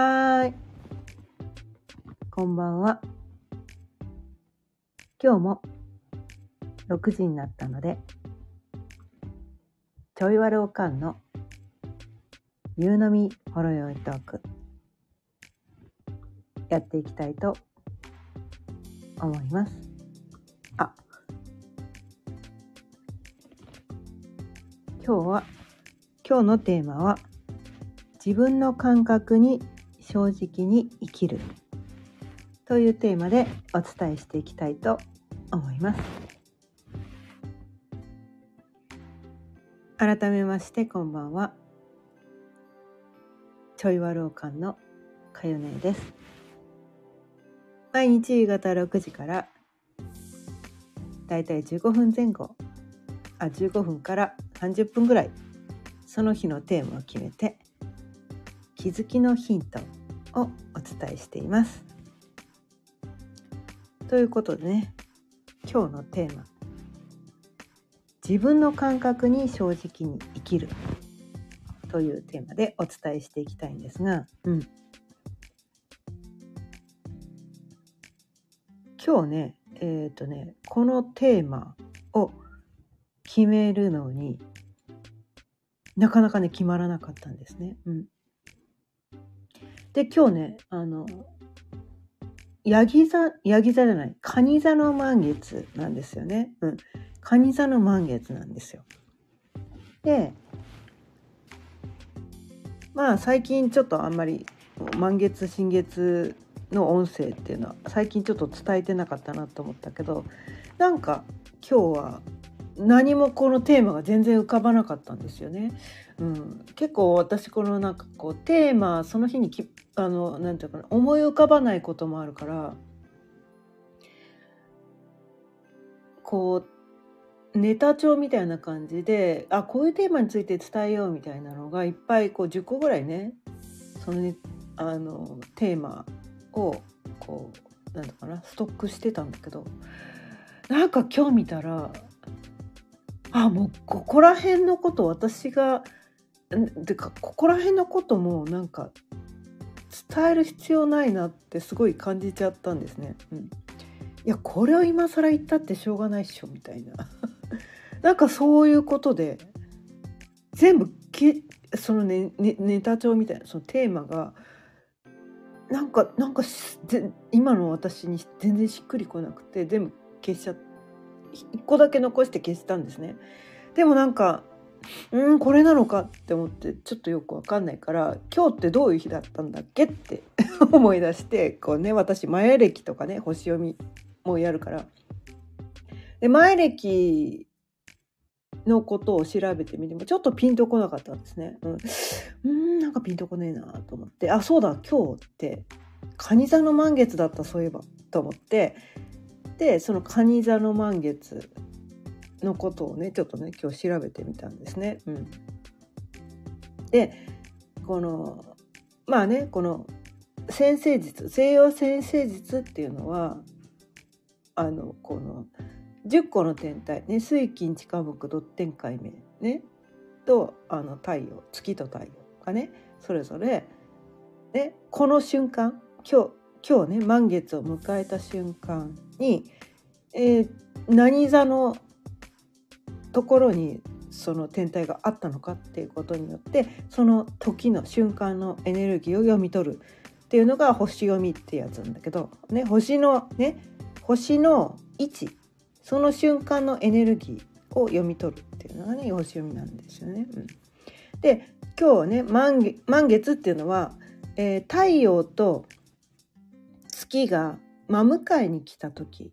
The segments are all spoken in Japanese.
はーい。こんばんは。今日も6時になったので、ちょいわるおかんの夕飲みほろよいトーク、やっていきたいと思います。あ、今日は、今日のテーマは、自分の感覚に正直に生きる。というテーマでお伝えしていきたいと思います。改めましてこんばんは。ちょいわろうかんのかよねです。毎日夕方6時からだいたい15分前後あ15分から30分ぐらいその日のテーマを決めて気づきのヒントをお伝えしています。ということでね今日のテーマ「自分の感覚に正直に生きる」というテーマでお伝えしていきたいんですが、うん、今日ねえっ、ー、とねこのテーマを決めるのになかなかね決まらなかったんですね。うんで、今日ね、あの、ヤギ座、ヤギ座じゃない、カニ座の満月なんですよね。うん。カニ座の満月なんですよ。で、まあ最近ちょっとあんまり満月新月の音声っていうのは最近ちょっと伝えてなかったなと思ったけどなんか今日は何もこのテーマが全然浮かばなかったんですよね。うん、結構私このなんかこうテーマその日にきあのなんていうかな思い浮かばないこともあるからこうネタ帳みたいな感じであこういうテーマについて伝えようみたいなのがいっぱいこう10個ぐらいねそのねあのテーマをこうなんだかなストックしてたんだけどなんか今日見たらあもうここら辺のこと私がてかここら辺のこともなんか伝える必要ないなってすごい感じちゃったんですね。うん、いやこれを今更言ったってしょうがないっしょみたいな なんかそういうことで全部きそのね、ね、ネタ帳みたいなそのテーマがなんかなんか今の私に全然しっくりこなくて全部消しちゃって1個だけ残して消したんですね。でもなんかうんこれなのかって思ってちょっとよくわかんないから今日ってどういう日だったんだっけって 思い出してこうね私前歴とかね星読みもやるからで前歴のことを調べてみてもちょっとピンとこなかったんですね。うん、んなんかピンとこねえなと思ってあそうだ今日って蟹座の満月だったそういえばと思ってでその蟹座の満月のことをねちょっとね今日調べてみたんですね。うん、でこのまあねこの先生術西洋先生術っていうのはあのこの10個の天体ね水金地下木土天海明ねとあの太陽月と太陽がねそれぞれねこの瞬間今日今日ね満月を迎えた瞬間に、えー、何座のところにその天体があったのかっていうことによってその時の瞬間のエネルギーを読み取るっていうのが星読みってやつなんだけど、ね、星のね星の位置その瞬間のエネルギーを読み取るっていうのがね星読みなんですよね。うん、で今日ね満月っていうのは、えー、太陽と月が真向かいに来た時。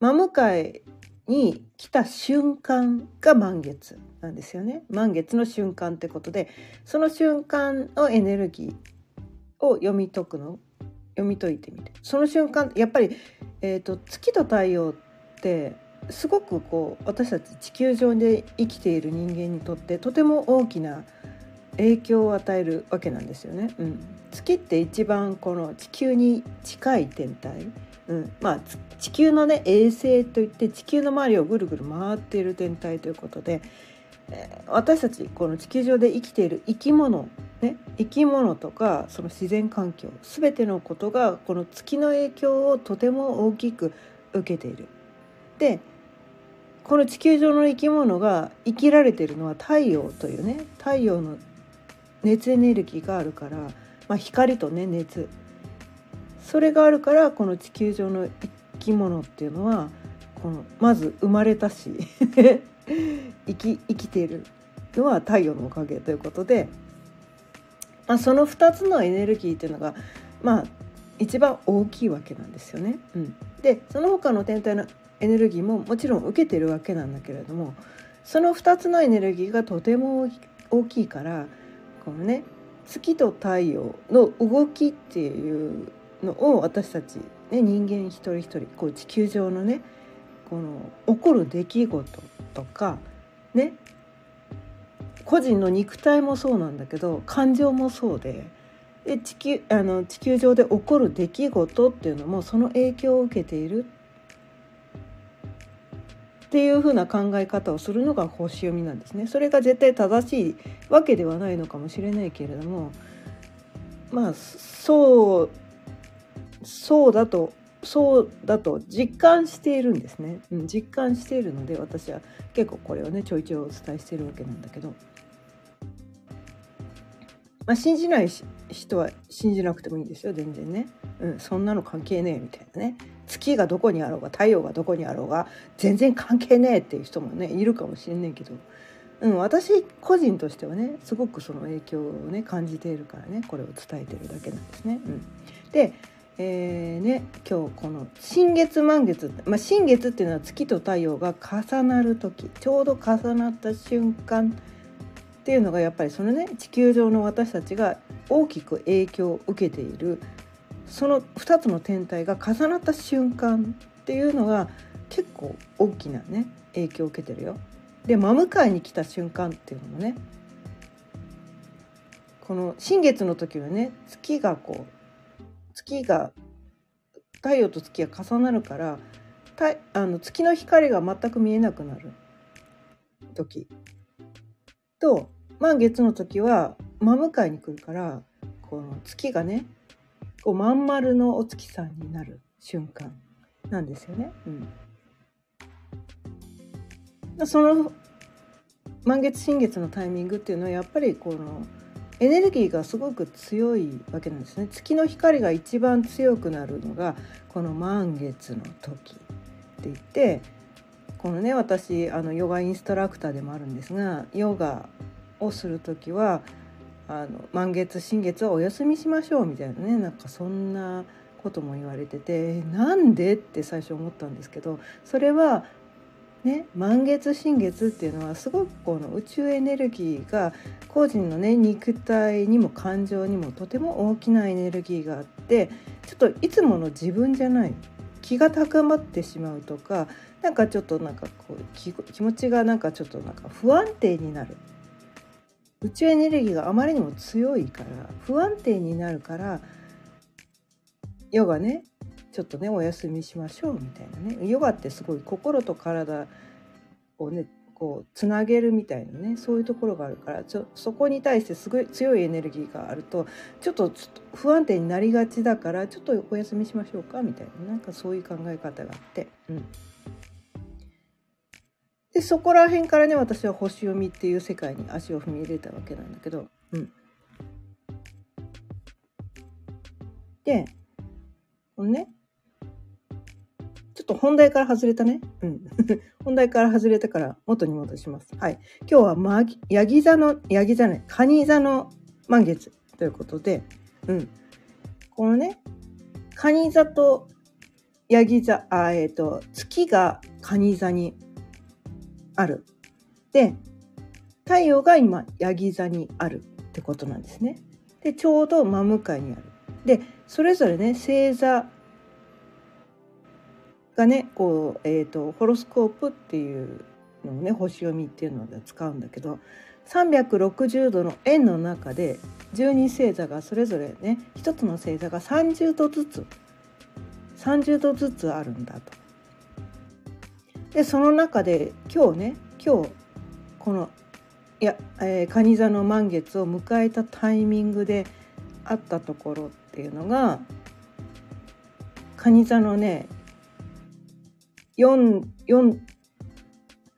真向かいに来た瞬間が満月なんですよね。満月の瞬間ってことでその瞬間のエネルギーを読み解くの？読み解いてみて。その瞬間やっぱり、えーと、月と太陽ってすごくこう私たち地球上で生きている人間にとってとても大きな影響を与えるわけなんですよね。うん、月って一番この地球に近い天体、うんまあ、地球のね衛星といって地球の周りをぐるぐる回っている天体ということで私たちこの地球上で生きている生き物ね生き物とかその自然環境全てのことがこの月の影響をとても大きく受けている。でこの地球上の生き物が生きられているのは太陽というね太陽の熱エネルギーがあるから、まあ、光とね熱それがあるからこの地球上の生き物っていうのはこのまず生まれたし 生き生きているのは太陽のおかげということで、まあ、その2つのエネルギーっていうのがまあ一番大きいわけなんですよね。うん、でその他の天体のエネルギーももちろん受けてるわけなんだけれどもその2つのエネルギーがとても大きいからこのね月と太陽の動きっていうのを私たち、ね、人間一人一人こう地球上のねこの起こる出来事とかね個人の肉体もそうなんだけど感情もそうでで地球あの地球上で起こる出来事っていうのもその影響を受けているっていうふな考え方をするのが星読みなんですね。それが絶対正しいわけではないのかもしれないけれどもまあそうそうだとそうだと実感しているんですね、うん、実感しているので私は結構これをねちょいちょいお伝えしているわけなんだけど、まあ、信じない人は信じなくてもいいんですよ全然ね、うん、そんなの関係ねえみたいなね。月がどこにあろうが太陽がどこにあろうが全然関係ねえっていう人もねいるかもしれないけど、うん、私個人としてはねすごくその影響をね感じているからねこれを伝えてるだけなんですね。うん、でえーね、今日この新月満月、まあ、新月っていうのは月と太陽が重なる時ちょうど重なった瞬間っていうのがやっぱりそのね地球上の私たちが大きく影響を受けているその2つの天体が重なった瞬間っていうのが結構大きなね影響を受けてるよ。で真向かいに来た瞬間っていうのもねこの新月の時はね月がこう月が太陽と月が重なるからあの月の光が全く見えなくなる時と満月の時は真向かいに来るからこの月がねこうまん丸のお月さんになる瞬間なんですよね。うん、その満月新月のタイミングっていうのはやっぱりこのエネルギーがすごく強いわけなんですね月の光が一番強くなるのがこの満月の時って言ってこのね私あのヨガインストラクターでもあるんですがヨガをする時はあの満月新月はお休みしましょうみたいなねなんかそんなことも言われててなんで？って最初思ったんですけどそれはね、満月新月っていうのはすごくこの宇宙エネルギーが個人のね肉体にも感情にもとても大きなエネルギーがあってちょっといつもの自分じゃない気が高まってしまうとかなんかちょっとなんかこう気持ちがなんかちょっとなんか不安定になる。宇宙エネルギーがあまりにも強いから不安定になるからヨガねちょっとねお休みしましょうみたいなねヨガってすごい心と体をねこうつなげるみたいなねそういうところがあるからちょそこに対してすごい強いエネルギーがあるとちょっとちょっと不安定になりがちだからちょっとお休みしましょうかみたいななんかそういう考え方があって。うんでそこら辺からね私は星読みっていう世界に足を踏み入れたわけなんだけど、うん、でこのねちょっと本題から外れたね。うん。本題から外れたから元に戻します。はい。今日は、ま、ヤギ座の、ヤギ座ね、カニ座の満月ということで、うん。このね、カニ座とヤギ座、あ、えっ、ー、と、月がカニ座にある。で、太陽が今、ヤギ座にあるってことなんですね。で、ちょうど真向かいにある。で、それぞれね、星座がねこう、えーと、ホロスコープっていうのをね星読みっていうので使うんだけど360度の円の中で12星座がそれぞれね1つの星座が30度ずつ30度ずつあるんだと。でその中で今日ね今日このいや、えー、蟹座の満月を迎えたタイミングであったところっていうのが蟹座のね 4,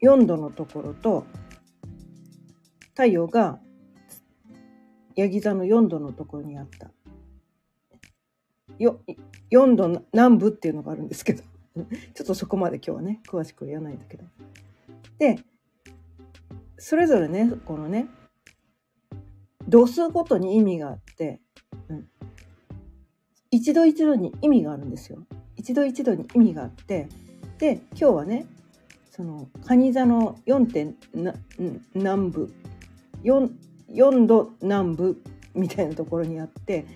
4, 度のところと太陽がヤギ座の4度のところにあった。よ4度南部っていうのがあるんですけど。ちょっとそこまで今日はね詳しく言わないんだけど。でそれぞれねこのね度数ごとに意味があって、うん、一度一度に意味があるんですよ。一度一度に意味があってで今日はねその蟹座の4点南部 4, 4度南部みたいなところにあって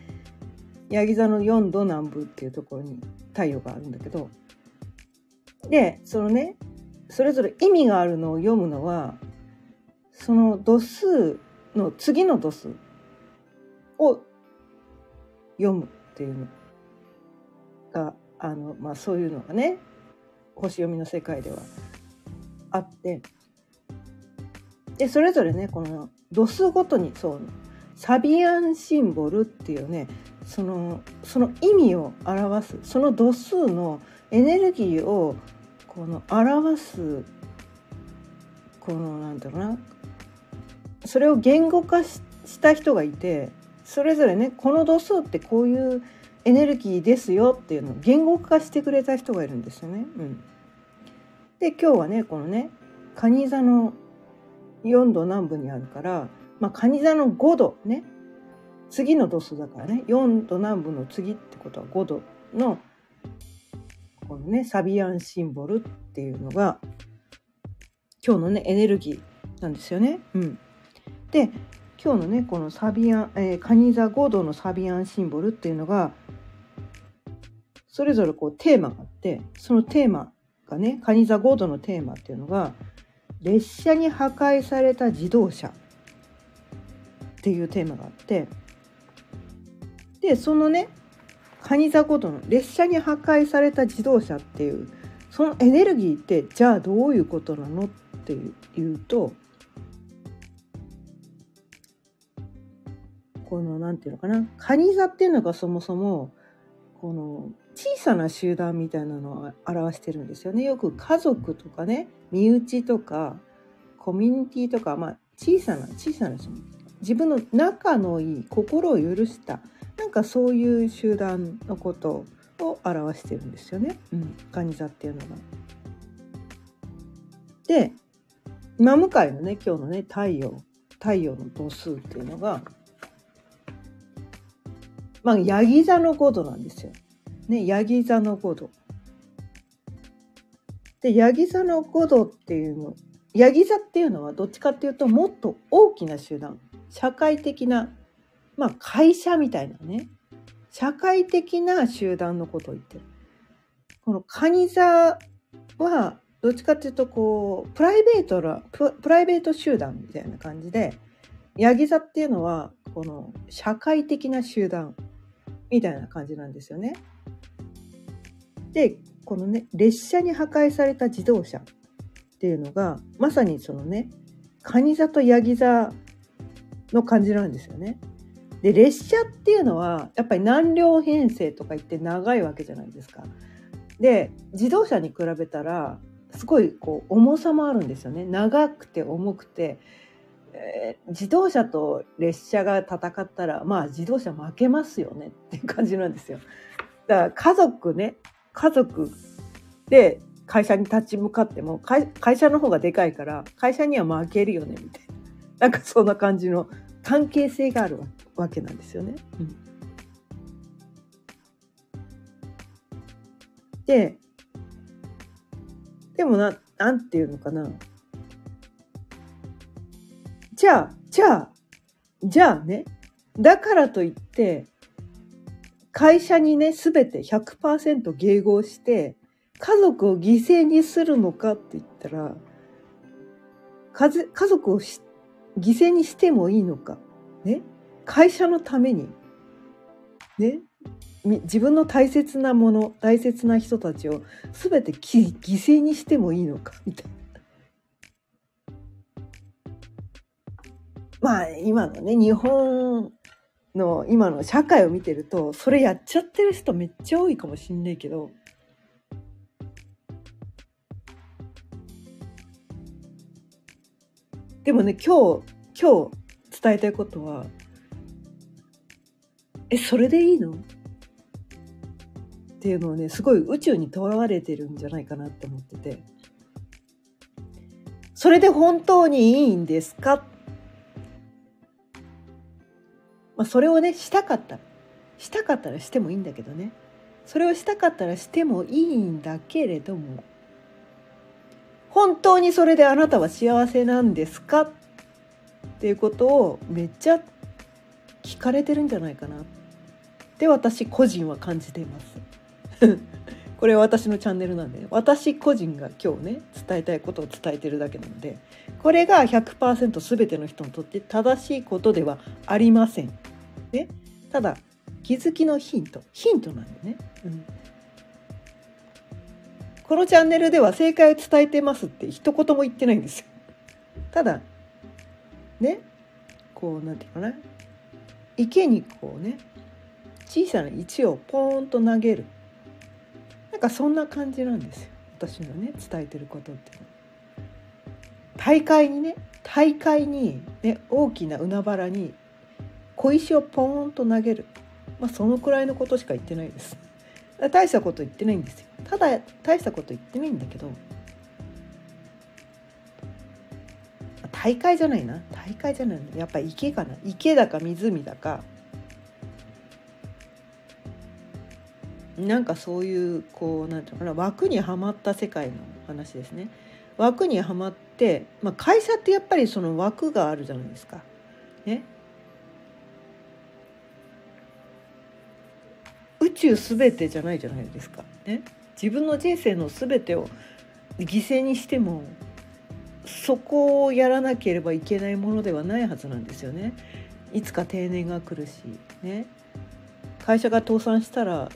ヤギ座の4度南部っていうところに太陽があるんだけどでそのねそれぞれ意味があるのを読むのはその度数の次の度数を読むっていうのがあの、まあ、そういうのがね星読みの世界ではあって。でそれぞれねこの度数ごとにそうサビアンシンボルっていうねそのその意味を表すその度数のエネルギーをこの表すこのなんだろうなそれを言語化した人がいてそれぞれねこの度数ってこういうエネルギーですよっていうのを言語化してくれた人がいるんですよね。うん、で今日はねこのね蟹座の4度南部にあるから、まあ、蟹座の5度ね次の度数だからね4度南部の次ってことは5度のこのねサビアンシンボルっていうのが今日のねエネルギーなんですよね。うん、で今日のねこのサビアン、えー、カニ座5度のサビアンシンボルっていうのがそれぞれこうテーマがあってそのテーマがねカニ座5度のテーマっていうのが列車に破壊された自動車っていうテーマがあってでそのねカニ座5度の列車に破壊された自動車っていうそのエネルギーってじゃあどういうことなのっていうとこの何て言うのかなカニ座っていうのがそもそもこの小さな集団みたいなのを表してるんですよね。よく家族とかね身内とかコミュニティとか、まあ、小さな小さな自分の仲のいい心を許したなんかそういう集団のことを表してるんですよね。うん、カニ座っていうのが。で今向かいのね今日のね太陽太陽の度数っていうのがまあ、ヤギ座の5度なんですよ。ね、ヤギ座の5度。で、ヤギ座の5度っていうの、ヤギ座っていうのはどっちかっていうともっと大きな集団、社会的な、まあ会社みたいなね、社会的な集団のことを言ってる。このカニ座はどっちかっていうとこうプライベートなプライベート集団みたいな感じでヤギ座っていうのはこの社会的な集団みたいな感じなんですよね。でこのね列車に破壊された自動車っていうのがまさにそのね蟹座とヤギ座の感じなんですよね。で列車っていうのはやっぱり何両編成とか言って長いわけじゃないですか。で自動車に比べたらすごいこう重さもあるんですよね。長くて重くてえー、自動車と列車が戦ったらまあ自動車負けますよねっていう感じなんですよ。だから家族ね家族で会社に立ち向かっても会社の方がでかいから会社には負けるよねみたいななんかそんな感じの関係性があるわけなんですよね。うん、ででもななんていうのかなじゃあ、じゃあ、じゃあね、だからといって、会社にね、すべて100%迎合して、家族を犠牲にするのかって言ったら、家族を犠牲にしてもいいのか。ね。会社のために。ね。自分の大切なもの、大切な人たちを全て犠牲にしてもいいのか。みたいな。まあ今のね日本の今の社会を見てるとそれやっちゃってる人めっちゃ多いかもしんないけどでもね今日今日伝えたいことはえそれでいいの？っていうのをねすごい宇宙にとらわれてるんじゃないかなって思ってて。それで本当にいいんですか？まあ、それをねしたかったしたかったらしてもいいんだけどね。それをしたかったらしてもいいんだけれども本当にそれであなたは幸せなんですか？っていうことをめっちゃ聞かれてるんじゃないかな。って私個人は感じています。これは私のチャンネルなんで、私個人が今日ね伝えたいことを伝えてるだけなのでこれが100%全ての人にとって正しいことではありません。ね、ただ気づきのヒント。ヒントなんでね、うん、このチャンネルでは正解を伝えてますって一言も言ってないんですよ。ただねこうなんていうかな池にこうね小さな石をポーンと投げるなんかそんな感じなんですよ私のね伝えてることって。大会にね大会に、ね、大きな海原に小石をポーンと投げる、まあ、そのくらいのことしか言ってないです。大したこと言ってないんですよ。ただ大したこと言ってないんだけど大会じゃないな大会じゃないなやっぱ池かな池だか湖だかなんかそういうこうなんていうのかな枠にはまった世界の話ですね。枠にはまって、まあ、会社ってやっぱりその枠があるじゃないですか。ね。宇宙すべてじゃないじゃないですか。ね。自分の人生のすべてを犠牲にしてもそこをやらなければいけないものではないはずなんですよね。いつか定年が来るし、ね、会社が倒産したら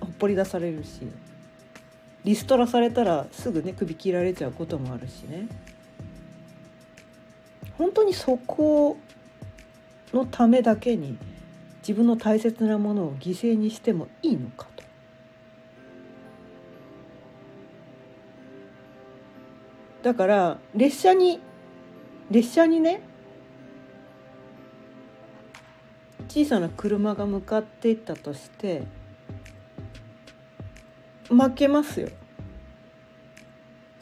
ほっぽり出されるしリストラされたらすぐね首切られちゃうこともあるしね。本当にそこのためだけに自分の大切なものを犠牲にしてもいいのか。だから列車に列車にね小さな車が向かっていったとして負けますよ。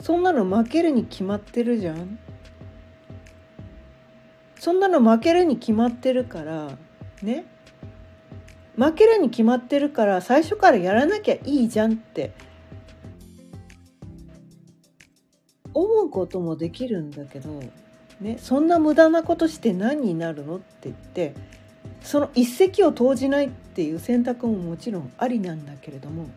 そんなの負けるに決まってるじゃん。そんなの負けるに決まってるからね。負けるに決まってるから最初からやらなきゃいいじゃんって思うこともできるんだけど、ね、そんな無駄なことして何になるのって言ってその一石を投じないっていう選択ももちろんありなんだけれども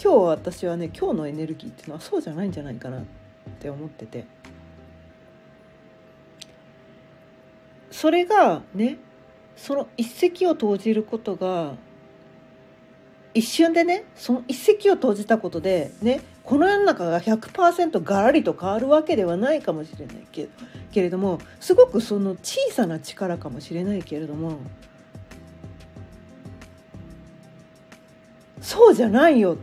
今日私はね今日のエネルギーっていうのはそうじゃないんじゃないかなって思っててそれがねその一石を投じることが一瞬でねその一石を投じたことでねこの世の中が100%ガラリと変わるわけではないかもしれないけけれどもすごくその小さな力かもしれないけれどもそうじゃないよっ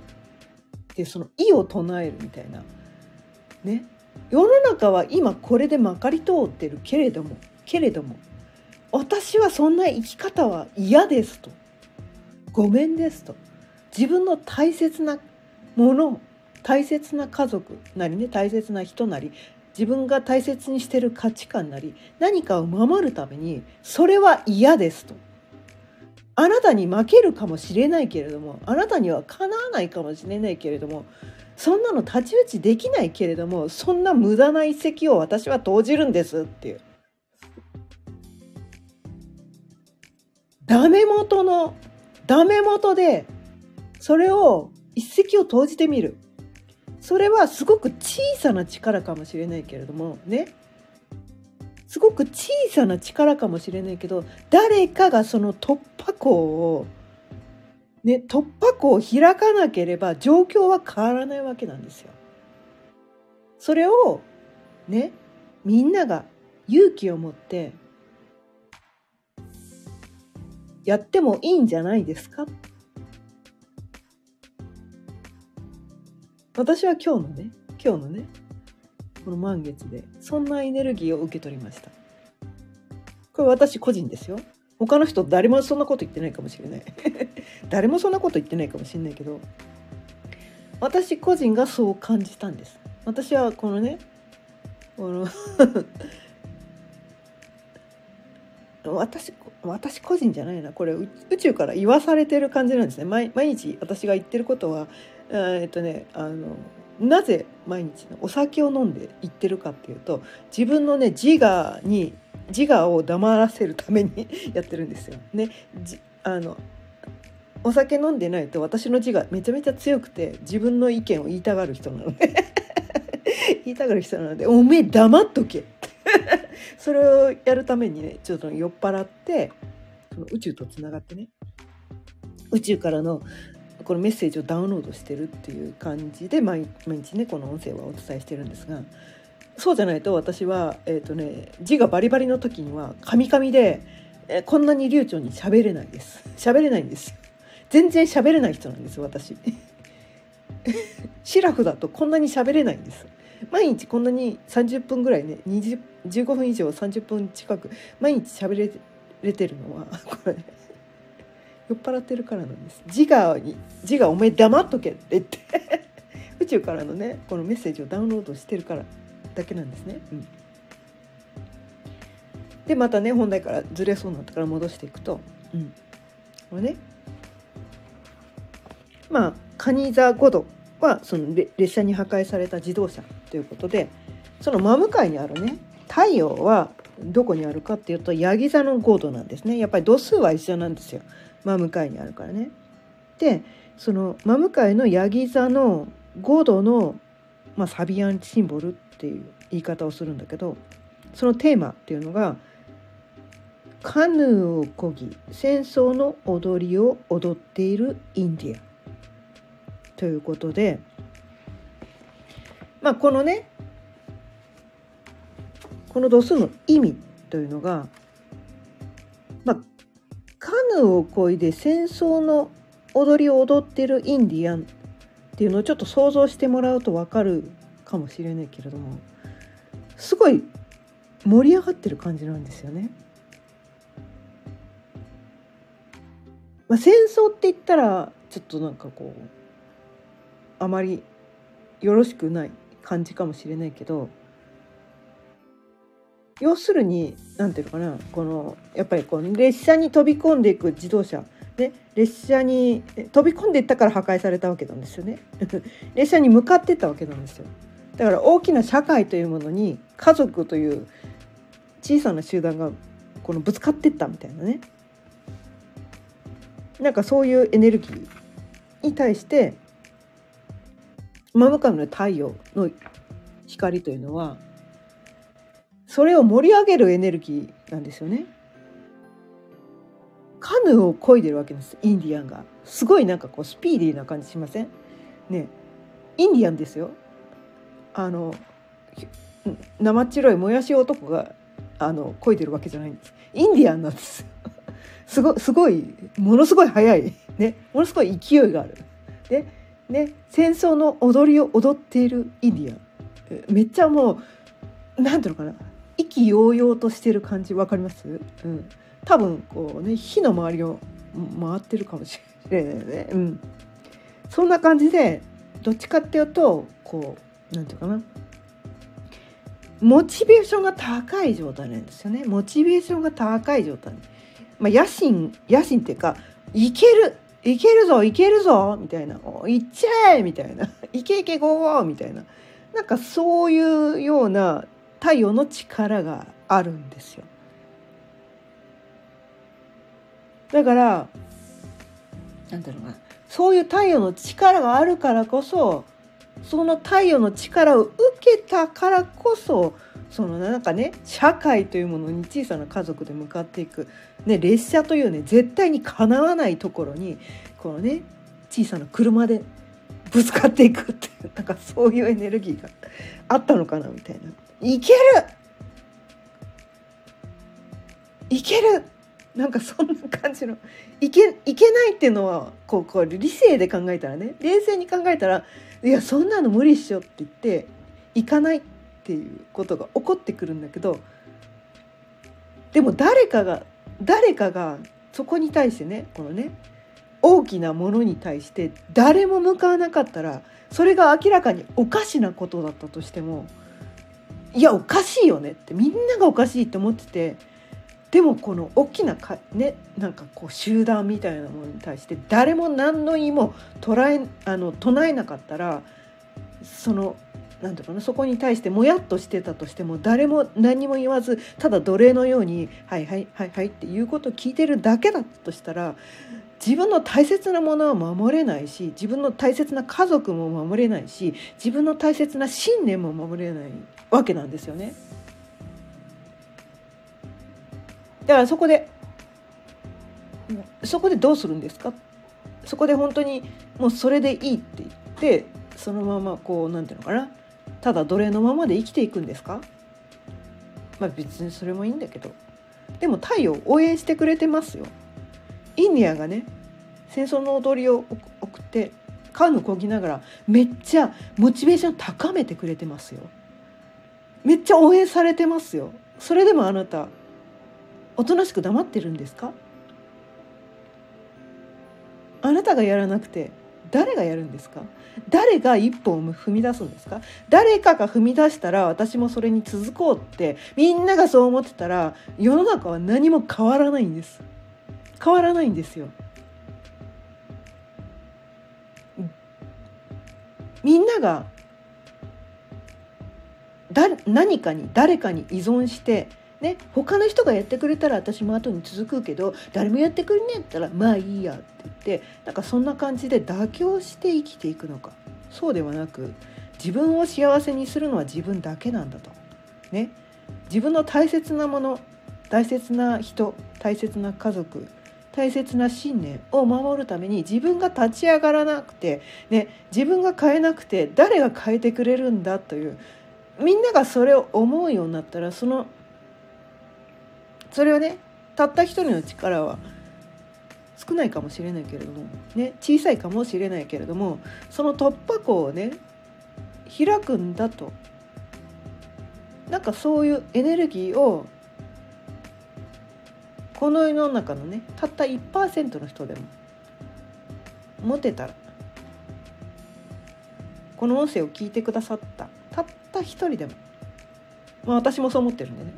てその意を唱えるみたいなね。世の中は今これでまかり通ってるけれどもけれども私はそんな生き方は嫌ですと。ごめんですと。自分の大切なもの大切な家族なりね大切な人なり自分が大切にしてる価値観なり何かを守るためにそれは嫌ですと。あなたに負けるかもしれないけれどもあなたにはかなわないかもしれないけれどもそんなの太刀打ちできないけれどもそんな無駄な一石を私は投じるんですっていう。ダメ元のダメ元でそれを一石を投じてみる。それはすごく小さな力かもしれないけれどもね。すごく小さな力かもしれないけど誰かがその突破口をね突破口を開かなければ状況は変わらないわけなんですよ。それをねみんなが勇気を持ってやってもいいんじゃないですか？私は今日のね今日のねこの満月でそんなエネルギーを受け取りました。これ私個人ですよ。他の人誰もそんなこと言ってないかもしれない。誰もそんなこと言ってないかもしれないけど私個人がそう感じたんです。私はこのねこの私私個人じゃないな。これ宇宙から言わされてる感じなんですね。毎日私が言ってることはえっとねあのなぜ毎日のお酒を飲んで言ってるかっていうと自分のね自我に自我を黙らせるために やってるんですよ。ね、あのお酒飲んでないと私の自我めちゃめちゃ強くて自分の意見を言いたがる人なので。言いたがる人なので「おめえ黙っとけ」それをやるためにねちょっと酔っ払ってその宇宙とつながってね宇宙からのこのメッセージをダウンロードしてるっていう感じで毎日ねこの音声はお伝えしてるんですがそうじゃないと私は、えーとね、字がバリバリの時にはカミカミで、えー、こんなに流暢に喋れないです。喋れないんです。全然喋れない人なんです私。シラフだとこんなに喋れないんです。毎日こんなに30分ぐらいね20 15分以上30分近く毎日喋れれてるのは これ酔っ払ってるからなんです。自我に自我お前黙っとけって。言って宇宙からのねこのメッセージをダウンロードしてるからだけなんですね。うん、でまたね本題からずれそうになったから戻していくと、うん、これね。まあ蟹座5度はその列車に破壊された自動車ということでその真向かいにあるね太陽はどこにあるかっていうとヤギ座の5度なんですね。やっぱり度数は一緒なんですよ。真向かいにあるからね。でその真向かいのヤギ座の5度の、まあ、サビアンシンボルっていう言い方をするんだけどそのテーマっていうのが「カヌーをこぎ戦争の踊りを踊っているインディア」ということでまあこのねこの度数の意味というのが、まあ、カヌーをこいで戦争の踊りを踊ってるインディアンっていうのをちょっと想像してもらうと分かるかもしれないけれどもすごい盛り上がってる感じなんですよね。まあ、戦争って言ったらちょっとなんかこうあまりよろしくない感じかもしれないけど要するに何ていうのかなこのやっぱりこう列車に飛び込んでいく自動車。ね、列車に飛び込んでいったから破壊されたわけなんですよね。列車に向かってったわけなんですよ。だから大きな社会というものに家族という小さな集団がこのぶつかってったみたいなね。なんかそういうエネルギーに対して真向かいの太陽の光というのはそれを盛り上げるエネルギーなんですよね。カヌーを漕いでるわけですインディアンが。すごいなんかこうスピーディーな感じしません？ねインディアンですよ。あの生っ白いもやし男があの漕いでるわけじゃないんです。インディアンなんですすごすごいものすごい速い。ね。ものすごい勢いがある。でね、ね戦争の踊りを踊っているインディアン。めっちゃもう何ていうのかな。意気揚々としてる感じ分かります、うん、多分こうね火の周りを回ってるかもしれないよね、うん、そんな感じでどっちかっていうとこう何て言うかな。モチベーションが高い状態なんですよね。モチベーションが高い状態、まあ、野心野心っていうかいけるいけるぞいけるぞみたいな「いっちゃえ!」みたいな「いけいけゴーゴー!」みたいな なんかそういうような太陽の力があるんですよ。だからなんだろうなそういう太陽の力があるからこそその太陽の力を受けたからこそそのなんかね社会というものに小さな家族で向かっていく、ね、列車というね絶対にかなわないところにこのね小さな車でぶつかっていくっていう なんかそういうエネルギーがあったのかなみたいな。いける！いける！なんかそんな感じの。いけいけないっていうのはこうこう理性で考えたらね冷静に考えたらいやそんなの無理っしょって言っていかない。っていうことが起こってくるんだけどでも誰かが誰かがそこに対してねこのね大きなものに対して誰も向かわなかったらそれが明らかにおかしなことだったとしてもいやおかしいよねってみんながおかしいって思っててでもこの大きなか、ね、なんかこう集団みたいなものに対して誰も何の意も捉えあの唱えなかったらそのなんていうなそこに対してもやっとしてたとしても誰も何も言わずただ奴隷のように「はいはいはいはい」っていうことを聞いてるだけだとしたら自分の大切なものは守れないし自分の大切な家族も守れないし自分の大切な信念も守れないわけなんですよね。だからそこでそこでどうするんですか？そこで本当にもうそれでいいって言ってそのままこうなんていうのかな？ただ奴隷のままで生きていくんですか？まあ別にそれもいいんだけどでも太陽応援してくれてますよ。インディアがね戦争の踊りを送ってカヌーこぎながらめっちゃモチベーション高めてくれてますよ。めっちゃ応援されてますよ。それでもあなたおとなしく黙ってるんですか？あなたがやらなくて誰がやるんですか？誰が一歩を踏み出すんですか？誰かが踏み出したら私もそれに続こうってみんながそう思ってたら世の中は何も変わらないんです。変わらないんですよ。みんながだ何かに誰かに依存してね、他の人がやってくれたら私も後に続くけど誰もやってくれねえったらまあいいやって言ってなんかそんな感じで妥協して生きていくのか。そうではなく自分を幸せにするのは自分だけなんだと。ね、自分の大切なもの大切な人大切な家族大切な信念を守るために自分が立ち上がらなくて、ね、自分が変えなくて誰が変えてくれるんだというみんながそれを思うようになったらそのそれはねたった一人の力は少ないかもしれないけれども、ね、小さいかもしれないけれどもその突破口をね開くんだと。なんかそういうエネルギーをこの世の中のねたった1%の人でも持てたらこの音声を聞いてくださったたった一人でもまあ私もそう思ってるんでね。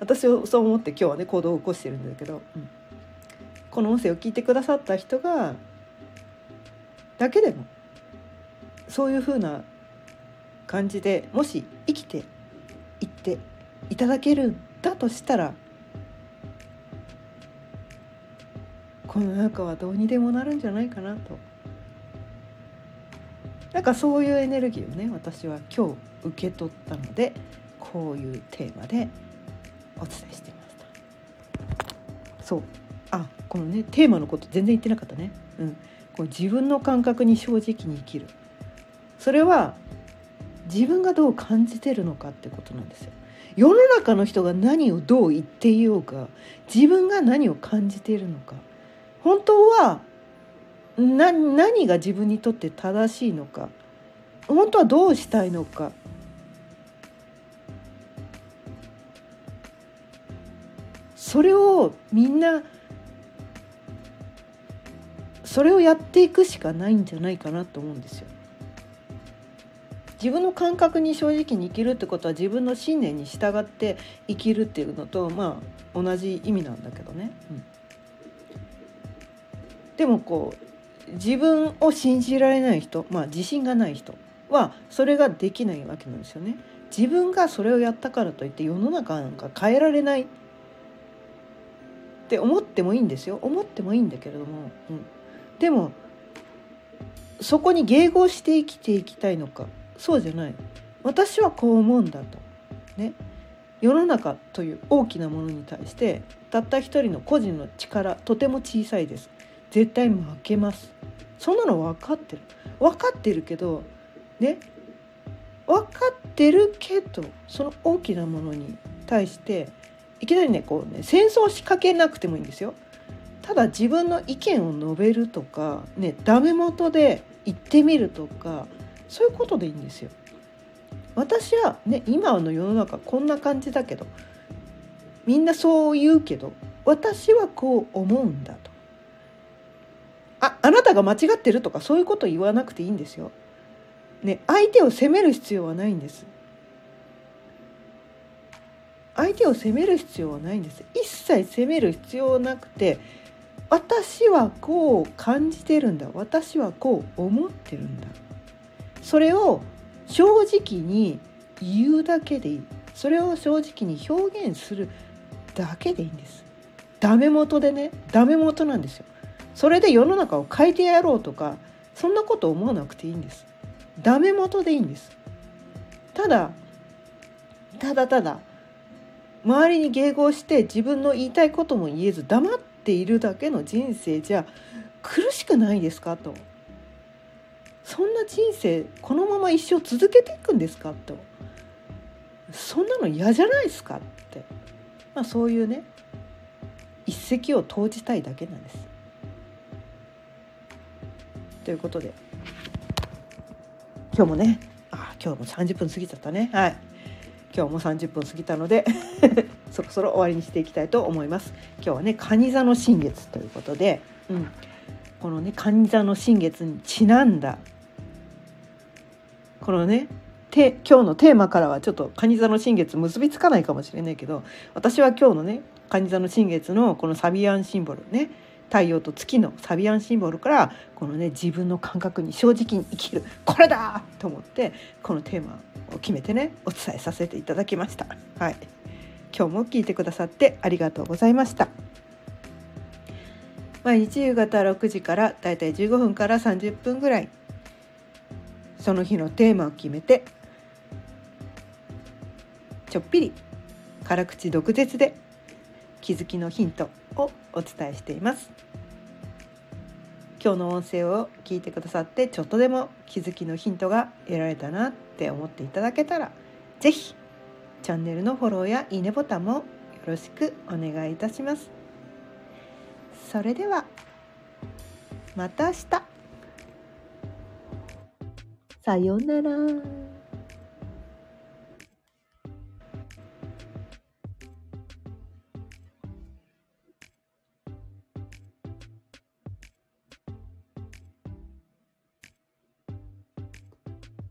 私はそう思って今日はね行動を起こしてるんだけど、うん、この音声を聞いてくださった人がだけでもそういうふうな感じでもし生きていっていただけるんだとしたらこの中はどうにでもなるんじゃないかなと。なんかそういうエネルギーをね私は今日受け取ったのでこういうテーマでお伝えしていました。そう。あこのねテーマのこと全然言ってなかったね。うん。こう自分の感覚に正直に生きる。それは自分がどう感じてるのかってことなんですよ。世の中の人が何をどう言っていようか自分が何を感じているのか。本当は何が自分にとって正しいのか。本当はどうしたいのか。それをみんなそれをやっていくしかないんじゃないかなと思うんですよ。自分の感覚に正直に生きるってことは自分の信念に従って生きるっていうのとまあ同じ意味なんだけどね。うん、でもこう自分を信じられない人まあ自信がない人はそれができないわけなんですよね。自分がそれをやったからといって世の中なんか変えられないって思ってもいいんですよ。思ってもいいんだけれども、うん、でもそこに迎合して生きていきたいのか。そうじゃない。私はこう思うんだと。ね。世の中という大きなものに対してたった一人の個人の力とても小さいです。絶対負けます。そんなの分かってる。分かってるけどね。分かってるけどその大きなものに対していきなりねこうね戦争しかけなくてもいいんですよ。ただ自分の意見を述べるとかねダメ元で言ってみるとかそういうことでいいんですよ。私はね今の世の中こんな感じだけどみんなそう言うけど私はこう思うんだと。ああなたが間違ってるとかそういうこと言わなくていいんですよ。ね相手を責める必要はないんです。相手を責める必要はないんです。一切責める必要なくて私はこう感じてるんだ。私はこう思ってるんだ。それを正直に言うだけでいい。それを正直に表現するだけでいいんです。ダメ元でね。ダメ元なんですよ。それで世の中を変えてやろうとかそんなこと思わなくていいんです。ダメ元でいいんです。ただただただ周りに迎合して自分の言いたいことも言えず黙っているだけの人生じゃ苦しくないですかと。そんな人生このまま一生続けていくんですかと。そんなの嫌じゃないですかって、まあ、そういうね一石を投じたいだけなんです。ということで。今日もねあ今日も30分過ぎちゃったね。はい。今日も30分過ぎたので そろそろ終わりにしていきたいと思います。今日はね蟹座の新月ということで、うん、このね蟹座の新月にちなんだこのねて今日のテーマからはちょっと蟹座の新月結びつかないかもしれないけど私は今日のね蟹座の新月のこのサビアンシンボルね太陽と月のサビアンシンボルからこのね自分の感覚に正直に生きるこれだと思ってこのテーマを決めてねお伝えさせていただきました。はい、今日も聞いてくださってありがとうございました。毎日夕方6時からだいたい15分から30分ぐらいその日のテーマを決めてちょっぴり辛口毒舌で気づきのヒントをお伝えしています今日の音声を聞いてくださってちょっとでも気づきのヒントが得られたなって思っていただけたら是非チャンネルのフォローやいいねボタンもよろしくお願いいたしますそれではまた明日さようなら。